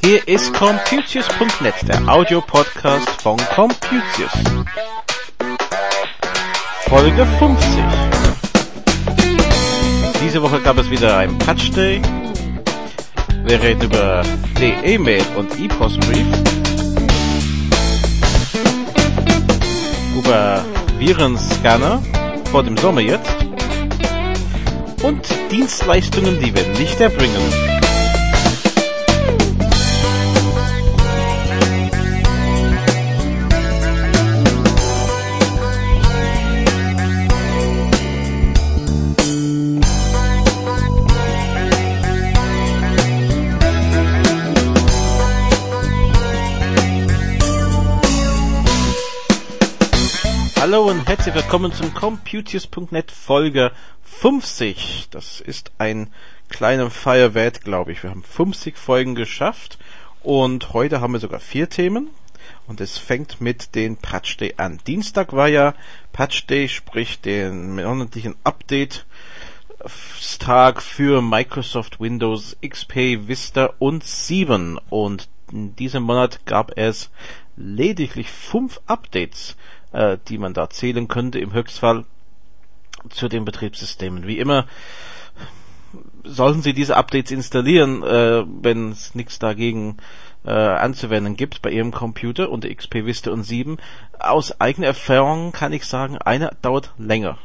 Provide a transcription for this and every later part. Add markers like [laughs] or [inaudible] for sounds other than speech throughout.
Hier ist Computius.net, der Audiopodcast von Computius. Folge 50. Diese Woche gab es wieder ein Patch Day. Wir reden über die E-Mail und E-Post-Brief. Über Virenscanner vor dem Sommer jetzt. Und Dienstleistungen, die wir nicht erbringen. Hallo und herzlich willkommen zum Computius.net Folge 50. Das ist ein kleiner Feuerwert, glaube ich. Wir haben 50 Folgen geschafft und heute haben wir sogar vier Themen und es fängt mit den Patch Day an. Dienstag war ja Patch Day, sprich den monatlichen Update Tag für Microsoft Windows XP, Vista und 7 und in diesem Monat gab es lediglich fünf Updates äh, die man da zählen könnte im Höchstfall zu den Betriebssystemen. Wie immer sollten Sie diese Updates installieren, äh, wenn es nichts dagegen äh, anzuwenden gibt bei Ihrem Computer unter XP Vista und 7. Aus eigener Erfahrung kann ich sagen, einer dauert länger.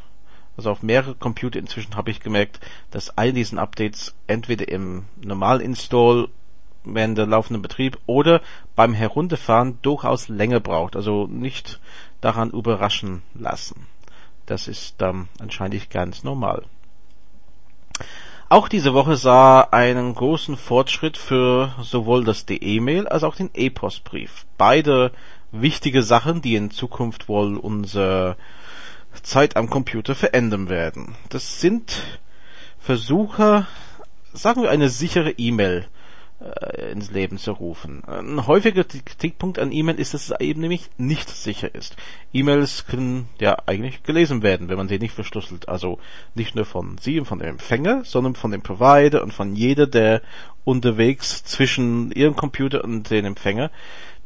Also auf mehrere Computer inzwischen habe ich gemerkt, dass all diesen Updates entweder im Normal-Install während der laufenden Betrieb oder beim Herunterfahren durchaus länger braucht. Also nicht daran überraschen lassen. Das ist ähm, anscheinend ganz normal. Auch diese Woche sah einen großen Fortschritt für sowohl das E-Mail als auch den E-Postbrief. Beide wichtige Sachen, die in Zukunft wohl unsere Zeit am Computer verändern werden. Das sind Versuche, sagen wir eine sichere E-Mail äh, ins Leben zu rufen. Ein häufiger Kritikpunkt an E-Mail ist, dass es eben nämlich nicht sicher ist. E-Mails können ja eigentlich gelesen werden, wenn man sie nicht verschlüsselt. Also nicht nur von Sie und von dem Empfänger, sondern von dem Provider und von jeder, der unterwegs zwischen Ihrem Computer und dem Empfänger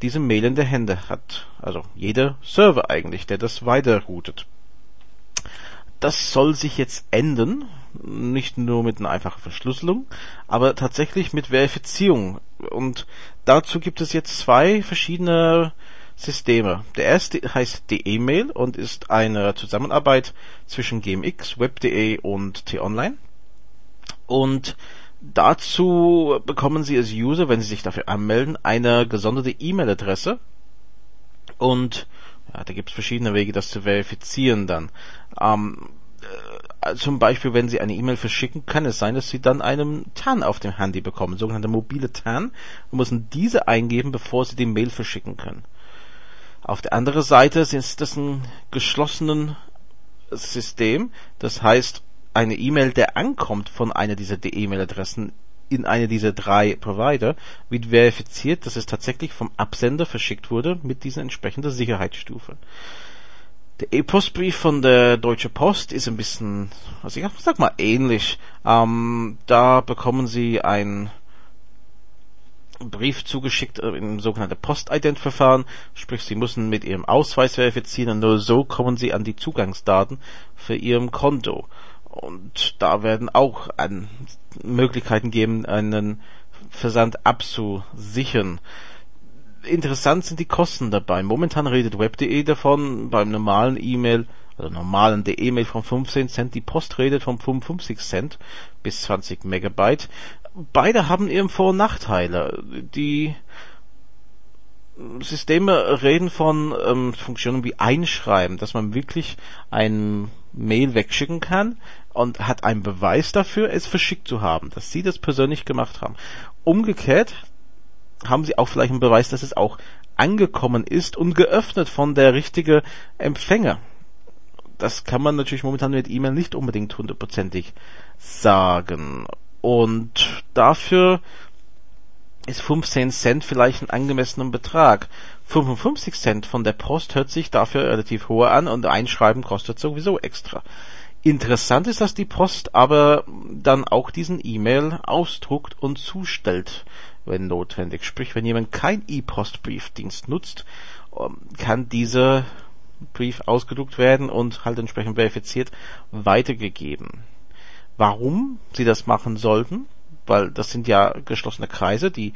diese Mail in der Hände hat. Also jeder Server eigentlich, der das weiterroutet. Das soll sich jetzt ändern, nicht nur mit einer einfachen Verschlüsselung, aber tatsächlich mit Verifizierung. Und dazu gibt es jetzt zwei verschiedene Systeme. Der erste heißt die E-Mail und ist eine Zusammenarbeit zwischen GMX, Web.de und T-Online. Und dazu bekommen Sie als User, wenn Sie sich dafür anmelden, eine gesonderte E-Mail-Adresse. Und ja, da gibt es verschiedene Wege, das zu verifizieren dann. Ähm, äh, zum Beispiel, wenn Sie eine E-Mail verschicken, kann es sein, dass Sie dann einen TAN auf dem Handy bekommen, sogenannte mobile TAN, und müssen diese eingeben, bevor Sie die Mail verschicken können. Auf der anderen Seite ist das ein geschlossenes System, das heißt, eine E-Mail, der ankommt von einer dieser E-Mail-Adressen in eine dieser drei Provider, wird verifiziert, dass es tatsächlich vom Absender verschickt wurde mit dieser entsprechenden Sicherheitsstufe. Der E-Postbrief von der Deutsche Post ist ein bisschen, also ich sag mal ähnlich. Ähm, da bekommen Sie einen Brief zugeschickt im sogenannten Postident-Verfahren, sprich Sie müssen mit Ihrem Ausweis verifizieren und nur so kommen Sie an die Zugangsdaten für Ihrem Konto. Und da werden auch an Möglichkeiten geben, einen Versand abzusichern interessant sind die Kosten dabei. Momentan redet web.de davon, beim normalen E-Mail, also normalen E-Mail von 15 Cent, die Post redet von 55 Cent bis 20 Megabyte. Beide haben eben Vor- und Nachteile. Die Systeme reden von ähm, Funktionen wie Einschreiben, dass man wirklich ein Mail wegschicken kann und hat einen Beweis dafür, es verschickt zu haben, dass sie das persönlich gemacht haben. Umgekehrt haben sie auch vielleicht einen Beweis, dass es auch angekommen ist und geöffnet von der richtige Empfänger. Das kann man natürlich momentan mit E-Mail nicht unbedingt hundertprozentig sagen. Und dafür ist 15 Cent vielleicht ein angemessener Betrag. 55 Cent von der Post hört sich dafür relativ hohe an und Einschreiben kostet sowieso extra. Interessant ist, dass die Post aber dann auch diesen E-Mail ausdruckt und zustellt, wenn notwendig. Sprich, wenn jemand kein E-Post-Briefdienst nutzt, ähm, kann dieser Brief ausgedruckt werden und halt entsprechend verifiziert weitergegeben. Warum sie das machen sollten? Weil das sind ja geschlossene Kreise, die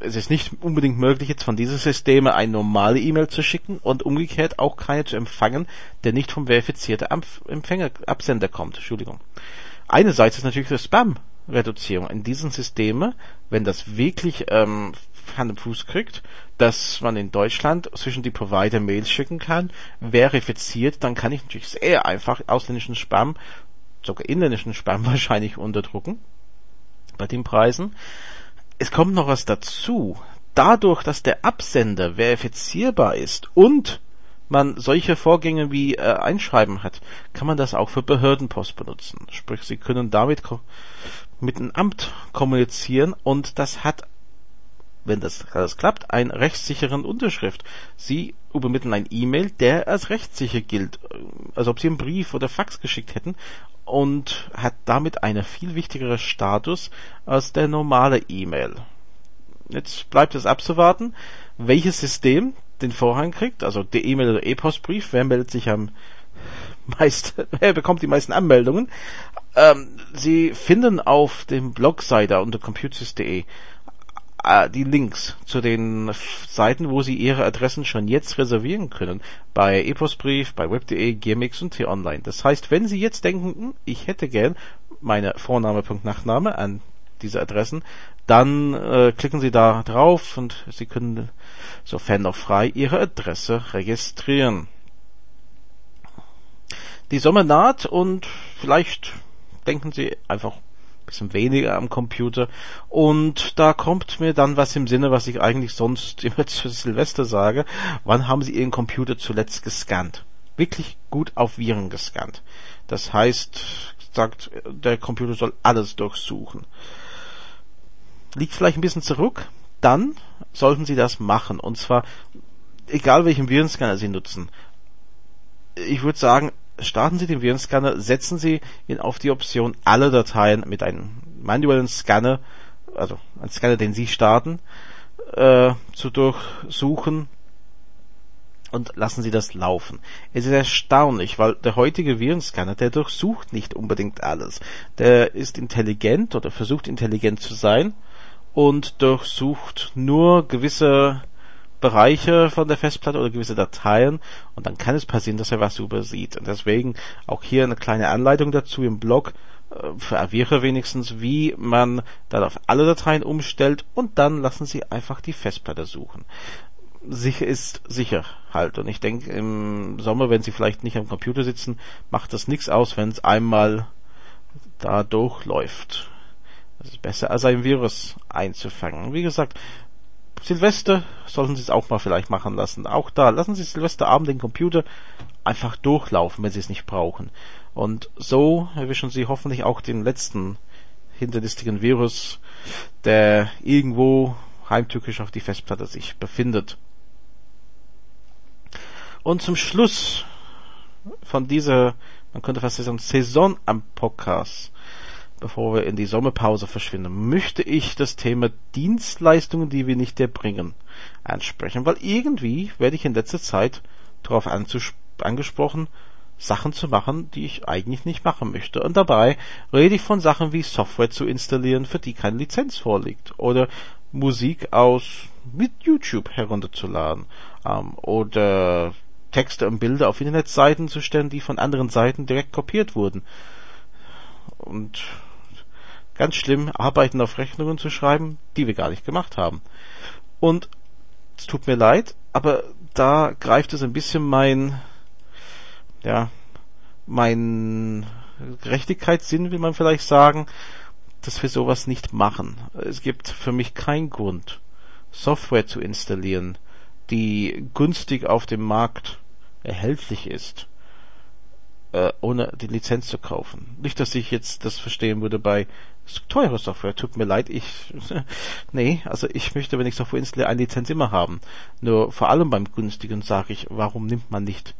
es ist nicht unbedingt möglich, jetzt von diesen Systemen eine normale E-Mail zu schicken und umgekehrt auch keine zu empfangen, der nicht vom verifizierten Empfänger, Absender kommt. Entschuldigung. Einerseits ist natürlich das Spam-Reduzierung in diesen Systemen, wenn das wirklich ähm, Hand und Fuß kriegt, dass man in Deutschland zwischen die Provider Mails schicken kann, verifiziert, dann kann ich natürlich sehr einfach ausländischen Spam, sogar inländischen Spam [laughs] wahrscheinlich unterdrucken bei den Preisen es kommt noch was dazu. Dadurch, dass der Absender verifizierbar ist und man solche Vorgänge wie äh, Einschreiben hat, kann man das auch für Behördenpost benutzen. Sprich, Sie können damit mit einem Amt kommunizieren und das hat, wenn das alles klappt, einen rechtssicheren Unterschrift. Sie übermitteln ein E-Mail, der als rechtssicher gilt, als ob Sie einen Brief oder Fax geschickt hätten und hat damit einen viel wichtigeren Status als der normale E-Mail. Jetzt bleibt es abzuwarten, welches System den Vorrang kriegt, also der E-Mail oder E-Postbrief, wer meldet sich am meisten, [laughs] wer bekommt die meisten Anmeldungen. Ähm, Sie finden auf dem Blogseite unter computers.de äh, die Links zu den Seiten, wo Sie Ihre Adressen schon jetzt reservieren können. Bei ePostbrief, bei web.de, GMX und T-Online. Das heißt, wenn Sie jetzt denken, hm, ich hätte gern meine Vorname.nachname an diese Adressen, dann äh, klicken Sie da drauf und Sie können, sofern noch frei, Ihre Adresse registrieren. Die Sommer naht und vielleicht denken Sie einfach bisschen weniger am Computer. Und da kommt mir dann was im Sinne, was ich eigentlich sonst [laughs] immer zu Silvester sage. Wann haben Sie Ihren Computer zuletzt gescannt? Wirklich gut auf Viren gescannt. Das heißt, sagt, der Computer soll alles durchsuchen. Liegt vielleicht ein bisschen zurück, dann sollten Sie das machen. Und zwar, egal welchen Virenscanner Sie nutzen. Ich würde sagen, starten Sie den Virenscanner, setzen Sie ihn auf die Option alle Dateien mit einem manuellen Scanner, also ein Scanner, den Sie starten, äh, zu durchsuchen und lassen Sie das laufen. Es ist erstaunlich, weil der heutige Virenscanner, der durchsucht nicht unbedingt alles. Der ist intelligent oder versucht intelligent zu sein und durchsucht nur gewisse Bereiche von der Festplatte oder gewisse Dateien und dann kann es passieren, dass er was übersieht. Und deswegen auch hier eine kleine Anleitung dazu im Blog, äh, für Avira wenigstens, wie man dann auf alle Dateien umstellt und dann lassen Sie einfach die Festplatte suchen. Sicher ist sicher halt. Und ich denke, im Sommer, wenn Sie vielleicht nicht am Computer sitzen, macht das nichts aus, wenn es einmal da durchläuft. Das ist besser als ein Virus einzufangen. Wie gesagt, Silvester sollten Sie es auch mal vielleicht machen lassen. Auch da, lassen Sie Silvesterabend den Computer einfach durchlaufen, wenn Sie es nicht brauchen. Und so erwischen Sie hoffentlich auch den letzten hinterlistigen Virus, der irgendwo heimtückisch auf die Festplatte sich befindet. Und zum Schluss von dieser, man könnte fast sagen, Saison am Podcast bevor wir in die Sommerpause verschwinden, möchte ich das Thema Dienstleistungen, die wir nicht erbringen, ansprechen, weil irgendwie werde ich in letzter Zeit darauf angesprochen, Sachen zu machen, die ich eigentlich nicht machen möchte. Und dabei rede ich von Sachen wie Software zu installieren, für die keine Lizenz vorliegt, oder Musik aus mit YouTube herunterzuladen, ähm, oder Texte und Bilder auf Internetseiten zu stellen, die von anderen Seiten direkt kopiert wurden. Und ganz schlimm, Arbeiten auf Rechnungen zu schreiben, die wir gar nicht gemacht haben. Und es tut mir leid, aber da greift es ein bisschen mein, ja, mein Gerechtigkeitssinn, will man vielleicht sagen, dass wir sowas nicht machen. Es gibt für mich keinen Grund, Software zu installieren, die günstig auf dem Markt erhältlich ist äh, ohne die Lizenz zu kaufen. Nicht, dass ich jetzt das verstehen würde bei teure Software, tut mir leid, ich, [laughs] nee, also ich möchte, wenn ich Software installiere, eine Lizenz immer haben. Nur vor allem beim günstigen sage ich, warum nimmt man nicht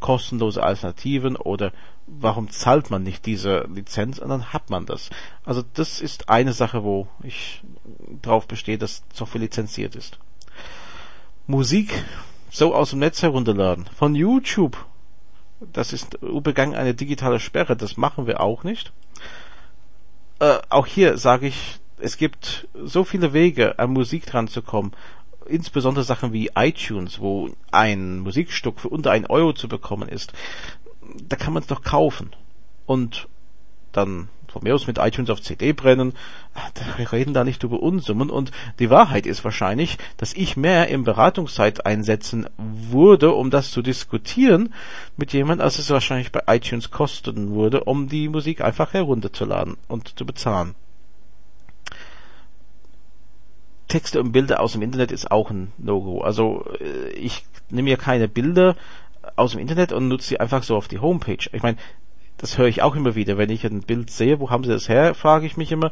kostenlose Alternativen oder warum zahlt man nicht diese Lizenz und dann hat man das. Also das ist eine Sache, wo ich drauf bestehe, dass Software lizenziert ist. Musik so aus dem Netz herunterladen. Von YouTube. Das ist übergang eine digitale Sperre. Das machen wir auch nicht. Äh, auch hier sage ich, es gibt so viele Wege, an Musik dran zu kommen. Insbesondere Sachen wie iTunes, wo ein Musikstück für unter ein Euro zu bekommen ist. Da kann man es doch kaufen. Und dann von mir aus mit iTunes auf CD brennen, wir reden da nicht über Unsummen und die Wahrheit ist wahrscheinlich, dass ich mehr im Beratungszeit einsetzen würde, um das zu diskutieren mit jemand, als es wahrscheinlich bei iTunes kosten würde, um die Musik einfach herunterzuladen und zu bezahlen. Texte und Bilder aus dem Internet ist auch ein No-Go. Also äh, ich nehme mir keine Bilder aus dem Internet und nutze sie einfach so auf die Homepage. Ich meine, das höre ich auch immer wieder. Wenn ich ein Bild sehe, wo haben sie das her, frage ich mich immer.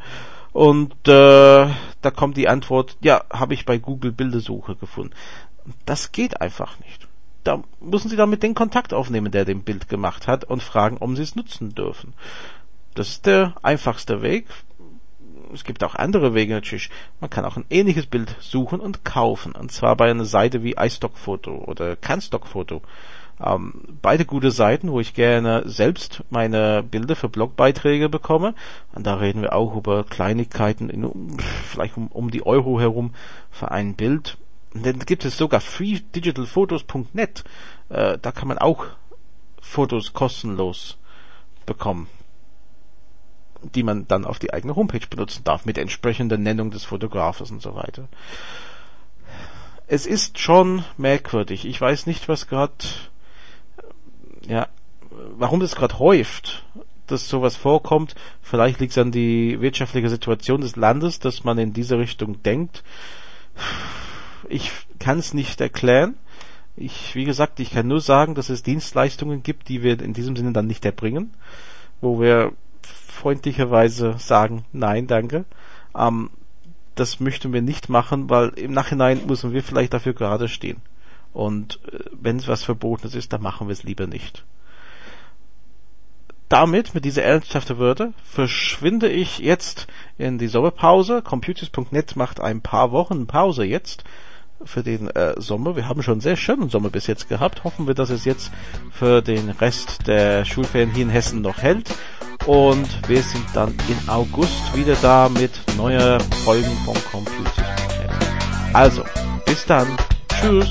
Und äh, da kommt die Antwort, ja, habe ich bei Google Bildersuche gefunden. Das geht einfach nicht. Da müssen Sie damit den Kontakt aufnehmen, der den Bild gemacht hat, und fragen, ob Sie es nutzen dürfen. Das ist der einfachste Weg. Es gibt auch andere Wege natürlich. Man kann auch ein ähnliches Bild suchen und kaufen. Und zwar bei einer Seite wie iStockfoto oder CanStockfoto. Ähm, beide gute Seiten, wo ich gerne selbst meine Bilder für Blogbeiträge bekomme. Und da reden wir auch über Kleinigkeiten, in, vielleicht um, um die Euro herum für ein Bild. Und dann gibt es sogar freedigitalphotos.net. Äh, da kann man auch Fotos kostenlos bekommen die man dann auf die eigene Homepage benutzen darf, mit entsprechender Nennung des Fotografers und so weiter. Es ist schon merkwürdig. Ich weiß nicht, was gerade ja, warum das gerade häuft, dass sowas vorkommt. Vielleicht liegt es an die wirtschaftliche Situation des Landes, dass man in diese Richtung denkt. Ich kann es nicht erklären. Ich, wie gesagt, ich kann nur sagen, dass es Dienstleistungen gibt, die wir in diesem Sinne dann nicht erbringen, wo wir freundlicherweise sagen, nein, danke. Ähm, das möchten wir nicht machen, weil im Nachhinein müssen wir vielleicht dafür gerade stehen. Und äh, wenn es was Verbotenes ist, dann machen wir es lieber nicht. Damit, mit dieser ernsthaften Würde, verschwinde ich jetzt in die Sommerpause. Computers.net macht ein paar Wochen Pause jetzt für den äh, Sommer. Wir haben schon einen sehr schönen Sommer bis jetzt gehabt. Hoffen wir, dass es jetzt für den Rest der Schulferien hier in Hessen noch hält. Und wir sind dann in August wieder da mit neuen Folgen von Computers.net. Also, bis dann. Tschüss.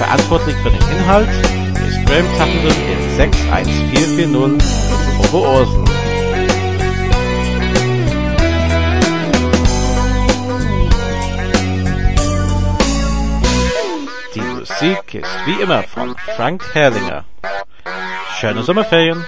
Verantwortlich für den Inhalt ist Graham Tappenden in 61440 Oberursen. Die Musik ist wie immer von Frank Herrlinger. Schöne Sommerferien!